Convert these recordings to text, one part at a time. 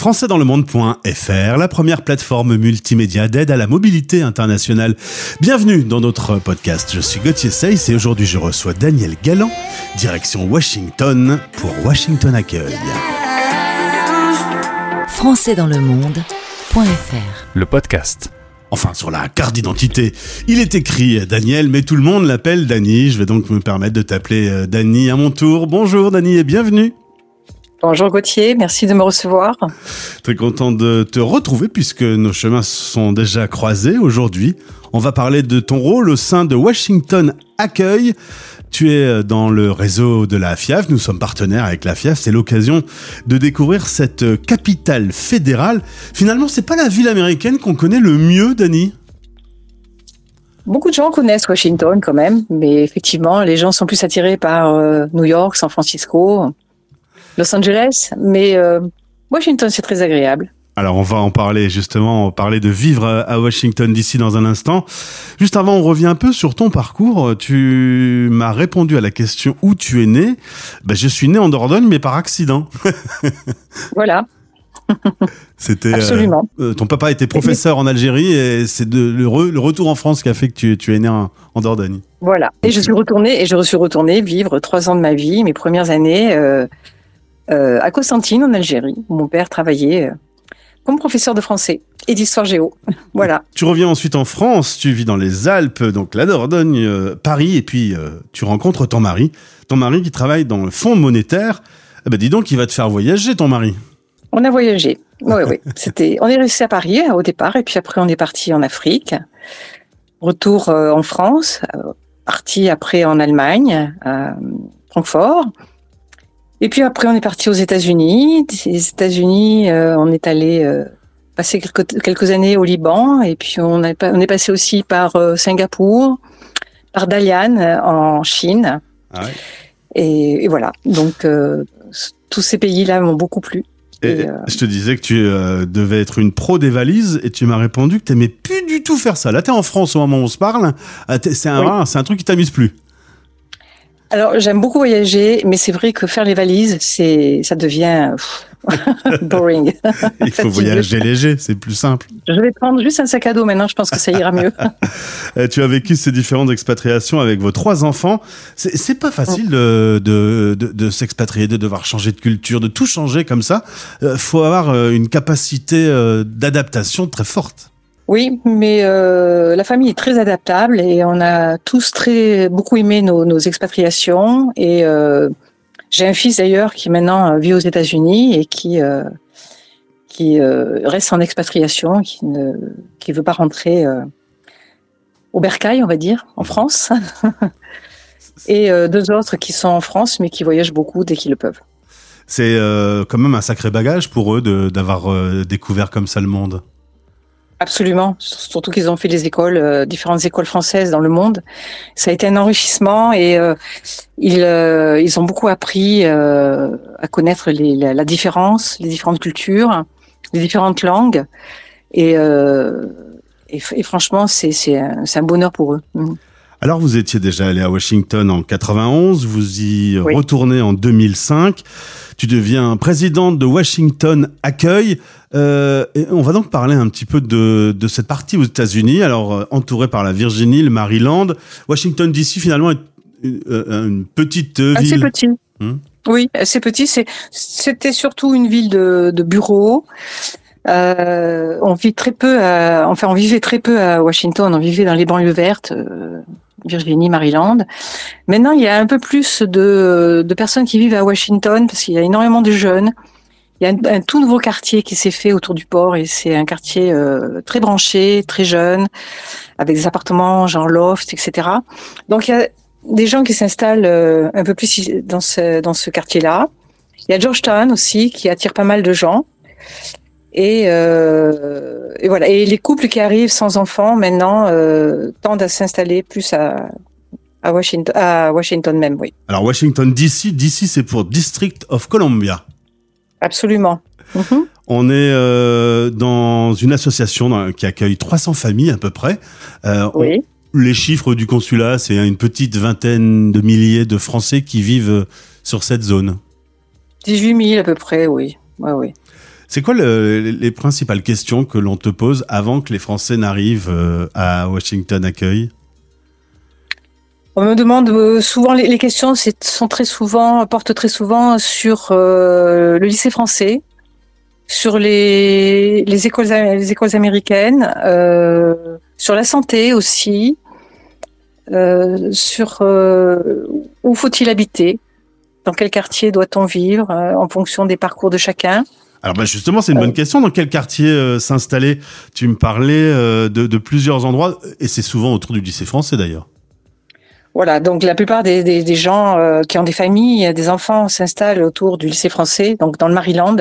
françaisdanslemonde.fr, la première plateforme multimédia d'aide à la mobilité internationale. Bienvenue dans notre podcast. Je suis Gauthier Seyss et aujourd'hui je reçois Daniel Galland, direction Washington pour Washington Accueil. françaisdanslemonde.fr Le podcast. Enfin, sur la carte d'identité, il est écrit Daniel, mais tout le monde l'appelle Dany. Je vais donc me permettre de t'appeler euh, Dany à mon tour. Bonjour Dany et bienvenue. Bonjour Gauthier, merci de me recevoir. Très content de te retrouver puisque nos chemins sont déjà croisés aujourd'hui. On va parler de ton rôle au sein de Washington Accueil. Tu es dans le réseau de la FIAF, nous sommes partenaires avec la FIAF, c'est l'occasion de découvrir cette capitale fédérale. Finalement, c'est pas la ville américaine qu'on connaît le mieux, Dani Beaucoup de gens connaissent Washington quand même, mais effectivement, les gens sont plus attirés par euh, New York, San Francisco. Los Angeles, mais euh, Washington, c'est très agréable. Alors on va en parler justement, on va parler de vivre à Washington d'ici dans un instant. Juste avant, on revient un peu sur ton parcours. Tu m'as répondu à la question où tu es né. Ben, je suis né en Dordogne, mais par accident. voilà. C'était absolument. Euh, ton papa était professeur en Algérie et c'est le, le, retour en France qui a fait que tu, tu es né en, en, Dordogne. Voilà. Et je suis retourné et je suis retourné vivre trois ans de ma vie, mes premières années. Euh, euh, à Constantine, en Algérie, où mon père travaillait euh, comme professeur de français et d'histoire géo. voilà. Tu reviens ensuite en France, tu vis dans les Alpes, donc la Dordogne, euh, Paris, et puis tu rencontres ton mari. Ton mari qui travaille dans le fonds monétaire. Eh ben dis donc, il va te faire voyager, ton mari. On a voyagé. Oui, oui. C'était, on est resté à Paris au départ, et puis après on est parti en Afrique. Retour en France, parti après en Allemagne, à Francfort. Et puis après, on est parti aux États-Unis. Les États-Unis, euh, on est allé euh, passer quelques, quelques, années au Liban. Et puis on, a, on est passé aussi par euh, Singapour, par Dalian en Chine. Ah ouais. et, et, voilà. Donc tous ces pays-là m'ont beaucoup plu. Et, et je te disais que tu devais être une pro des valises et tu m'as répondu que tu n'aimais plus du tout faire ça. Là, tu es en France au moment où on se parle. C'est un, oui. un truc qui t'amuse plus. Alors j'aime beaucoup voyager, mais c'est vrai que faire les valises, c'est ça devient boring. Il faut voyager léger, c'est plus simple. Je vais prendre juste un sac à dos maintenant, je pense que ça ira mieux. tu as vécu ces différentes expatriations avec vos trois enfants. C'est pas facile de, de, de, de s'expatrier, de devoir changer de culture, de tout changer comme ça. Il faut avoir une capacité d'adaptation très forte. Oui, mais euh, la famille est très adaptable et on a tous très beaucoup aimé nos, nos expatriations. Et euh, j'ai un fils d'ailleurs qui maintenant vit aux États-Unis et qui euh, qui reste en expatriation, qui ne qui veut pas rentrer au bercail, on va dire, en France. et deux autres qui sont en France mais qui voyagent beaucoup dès qu'ils le peuvent. C'est quand même un sacré bagage pour eux d'avoir découvert comme ça le monde. Absolument, surtout qu'ils ont fait des écoles, euh, différentes écoles françaises dans le monde. Ça a été un enrichissement et euh, ils, euh, ils ont beaucoup appris euh, à connaître les, la, la, différence, les différentes cultures, les différentes langues. Et, euh, et, et franchement, c'est un, un bonheur pour eux. Mmh. Alors, vous étiez déjà allé à Washington en 91, vous y Oui. retournez en 2005. Tu deviens présidente de Washington Accueil. Euh, et on va donc parler un petit peu de, de cette partie aux États-Unis. Alors, euh, entourée par la Virginie, le Maryland, Washington DC finalement est une, euh, une petite ville. Assez petit. Hmm? Oui, assez petit. C'était surtout une ville de, de bureaux. Euh, on vit très peu, à, enfin on vivait très peu à Washington. On vivait dans les banlieues vertes, euh, Virginie, Maryland. Maintenant, il y a un peu plus de, de personnes qui vivent à Washington parce qu'il y a énormément de jeunes. Il y a un, tout nouveau quartier qui s'est fait autour du port et c'est un quartier euh, très branché, très jeune, avec des appartements genre loft, etc. Donc il y a des gens qui s'installent euh, un peu plus dans ce, dans ce quartier-là. Il y a Georgetown aussi qui attire pas mal de gens. Et, euh, et voilà. Et les couples qui arrivent sans enfants maintenant euh, tendent à s'installer plus à, à Washington, à Washington même, oui. Alors, Washington DC, DC c'est pour District of Columbia. Absolument. Mhm. On est euh, dans une association qui accueille 300 familles à peu près. Euh, on- Oui. les chiffres du consulat, c'est une petite vingtaine de milliers de Français qui vivent sur cette zone. 18 000 à peu près, oui. Ouais, oui. C'est quoi le, les principales questions que l'on te pose avant que les Français n'arrivent euh, à Washington Accueil? On me demande euh, souvent les, questions sont très souvent portent très souvent sur euh, le lycée français, sur les, les écoles les écoles américaines, euh, sur la santé aussi, euh, sur où faut-il habiter, dans quel quartier doit-on vivre en fonction des parcours de chacun. Alors bah justement, c'est une bonne question. Dans quel quartier euh, s'installer? Tu me parlais euh, de, de, plusieurs endroits, et c'est souvent autour du lycée français d'ailleurs. Voilà, donc la plupart des, des, des gens euh, qui ont des familles, des enfants s'installent autour du lycée français, donc dans le Maryland.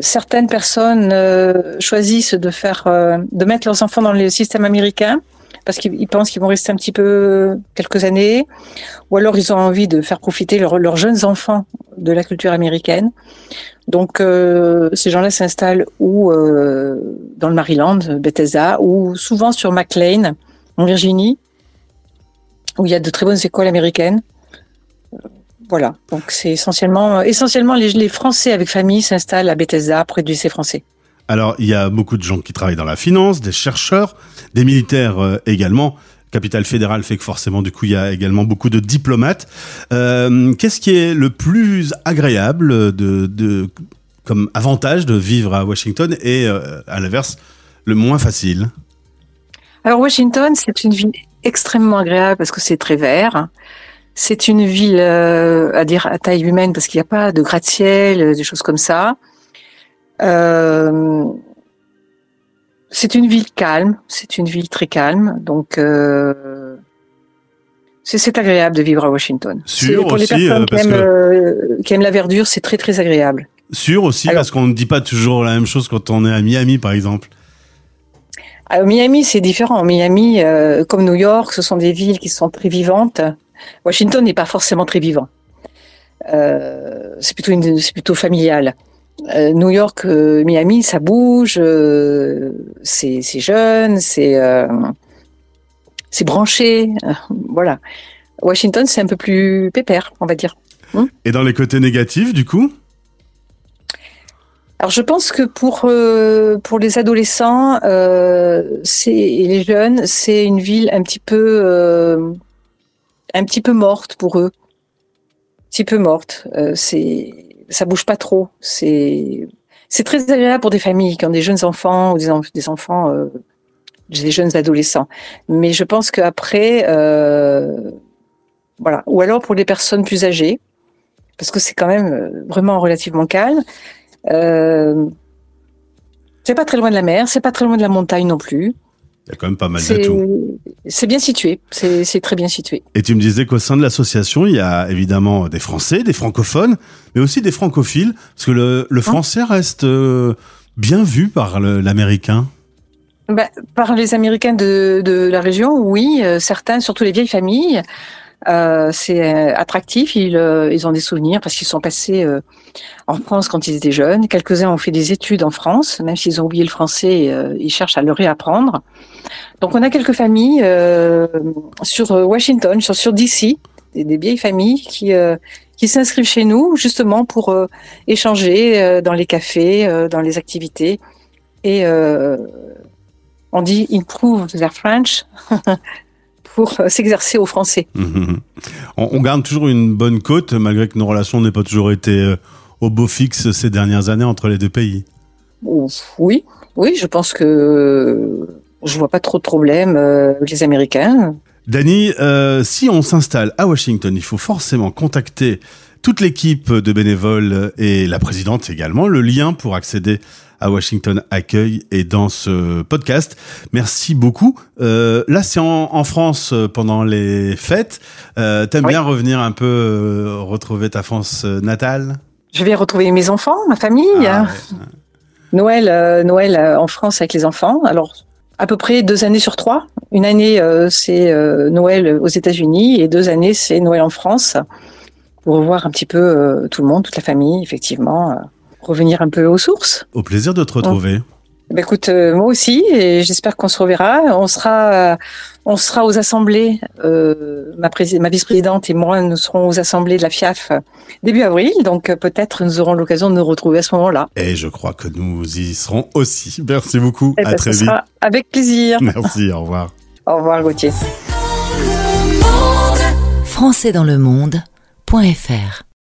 certaines personnes choisissent de faire, de mettre leurs enfants dans le système américain parce qu'ils pensent qu'ils vont rester un petit peu quelques années, ou alors ils ont envie de faire profiter leurs jeunes enfants de la culture américaine. Donc euh, ces gens-là s'installent ou euh, dans le Maryland, Bethesda, ou souvent sur McLean, en Virginie, où il y a de très bonnes écoles américaines. Voilà, donc c'est essentiellement, essentiellement les, les Français avec famille s'installent à Bethesda, près du lycée français. Alors, il y a beaucoup de gens qui travaillent dans la finance, des chercheurs, des militaires euh, également. Capitale fédérale fait que forcément, du coup, il y a également beaucoup de diplomates. Euh, Qu'est-ce qui est le plus agréable de, de, comme avantage de vivre à Washington et, euh, à l'inverse, le moins facile? Alors, Washington, c'est une ville extrêmement agréable parce que c'est très vert. C'est une ville, euh, à dire, à taille humaine parce qu'il n'y a pas de gratte-ciel, des choses comme ça. Euh, c'est une ville calme, c'est une ville très calme, donc euh, c'est agréable de vivre à Washington. Sûr pour les personnes qui, aiment, euh, qui, aiment, la verdure, c'est très très agréable. Sûr aussi parce qu'on ne dit pas toujours la même chose quand on est à Miami, par exemple. À Miami, c'est différent. Miami, euh, comme New York, ce sont des villes qui sont très vivantes. Washington n'est pas forcément très vivant. Euh, c'est plutôt une, plutôt familial. Euh, New York, euh, Miami, ça bouge, euh, c'est jeune, c'est c'est branché, voilà. Washington, c'est un peu plus pépère, on va dire. Hmm Et dans les côtés négatifs, du coup? Alors je pense que pour pour les adolescents c'est et les jeunes, c'est une ville un petit peu un petit peu morte pour eux, un petit peu morte. c'est ça bouge pas trop. C'est c'est très agréable pour des familles qui ont des jeunes enfants ou des, des enfants, euh, des jeunes adolescents. Mais je pense qu'après, euh, voilà, ou alors pour les personnes plus âgées, parce que c'est quand même euh, vraiment relativement calme. Euh, c'est pas très loin de la mer, c'est pas très loin de la montagne non plus. Il y a quand même pas mal de tout. C'est bien situé, c'est très bien situé. Et tu me disais qu'au sein de l'association, il y a évidemment des Français, des francophones, mais aussi des francophiles, parce que le, le hein français reste euh, bien vu par l'américain. Bah, par les Américains de, de la région, oui, euh, certains, surtout les vieilles familles. Euh, c'est euh, attractif. Ils, euh, ils ont des souvenirs parce qu'ils sont passés en France quand ils étaient jeunes. Quelques-uns ont fait des études en France, même s'ils ont oublié le français, ils cherchent à le réapprendre. Donc on a quelques familles sur Washington, sur, sur DC, des, des, vieilles familles qui qui s'inscrivent chez nous justement pour échanger dans les cafés, dans les activités et on dit improve their French pour euh, s'exercer au français. On, garde toujours une bonne côte, malgré que nos relations n'aient pas toujours été euh, au beau fixe ces dernières années entre les deux pays. Oui, oui, je pense que je vois pas trop de problèmes euh, avec les Américains. Danny, si on s'installe à Washington, il faut forcément contacter toute l'équipe de bénévoles et la présidente également. Le lien pour accéder à Washington Accueil et dans ce podcast. Merci beaucoup. Euh, là, c'est en, en, France euh, pendant les fêtes. Euh, T'aimes bien revenir un peu euh, retrouver ta France euh, natale? Je vais retrouver mes enfants, ma famille. Ah, ouais. Noël, Noël en France avec les enfants. Alors à peu près deux années sur trois. Une année, c'est Noël aux États-Unis et deux années, c'est Noël en France pour revoir un petit peu tout le monde, toute la famille, effectivement revenir un peu aux sources. Au plaisir de te retrouver. Ben écoute, euh, moi aussi, et j'espère qu'on se reverra. On sera, on sera aux assemblées. Euh, ma, ma vice-présidente et moi, nous serons aux assemblées de la FIAF début avril, donc euh, peut-être nous aurons l'occasion de nous retrouver à ce moment-là. Et je crois que nous y serons aussi. Merci beaucoup. Eh à ben, très vite. avec plaisir. Merci. au revoir. Au revoir, Gauthier. Français dans le monde.fr